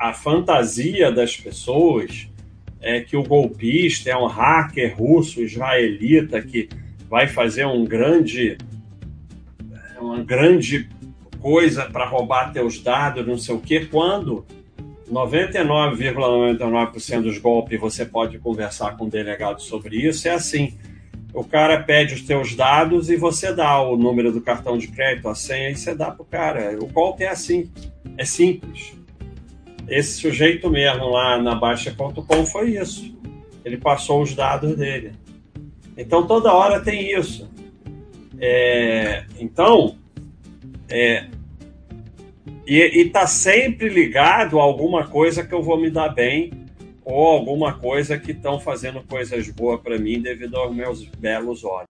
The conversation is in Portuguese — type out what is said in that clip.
a, fantasia das pessoas é que o golpista é um hacker russo israelita que vai fazer um grande uma grande coisa para roubar teus dados, não sei o quê, quando 99,99% ,99 dos golpes você pode conversar com o delegado sobre isso, é assim. O cara pede os teus dados e você dá o número do cartão de crédito, a senha, e você dá pro cara. O golpe é assim, é simples. Esse sujeito mesmo lá na Baixa.com foi isso. Ele passou os dados dele. Então toda hora tem isso. É, então, é, e está sempre ligado a alguma coisa que eu vou me dar bem ou alguma coisa que estão fazendo coisas boas para mim devido aos meus belos olhos.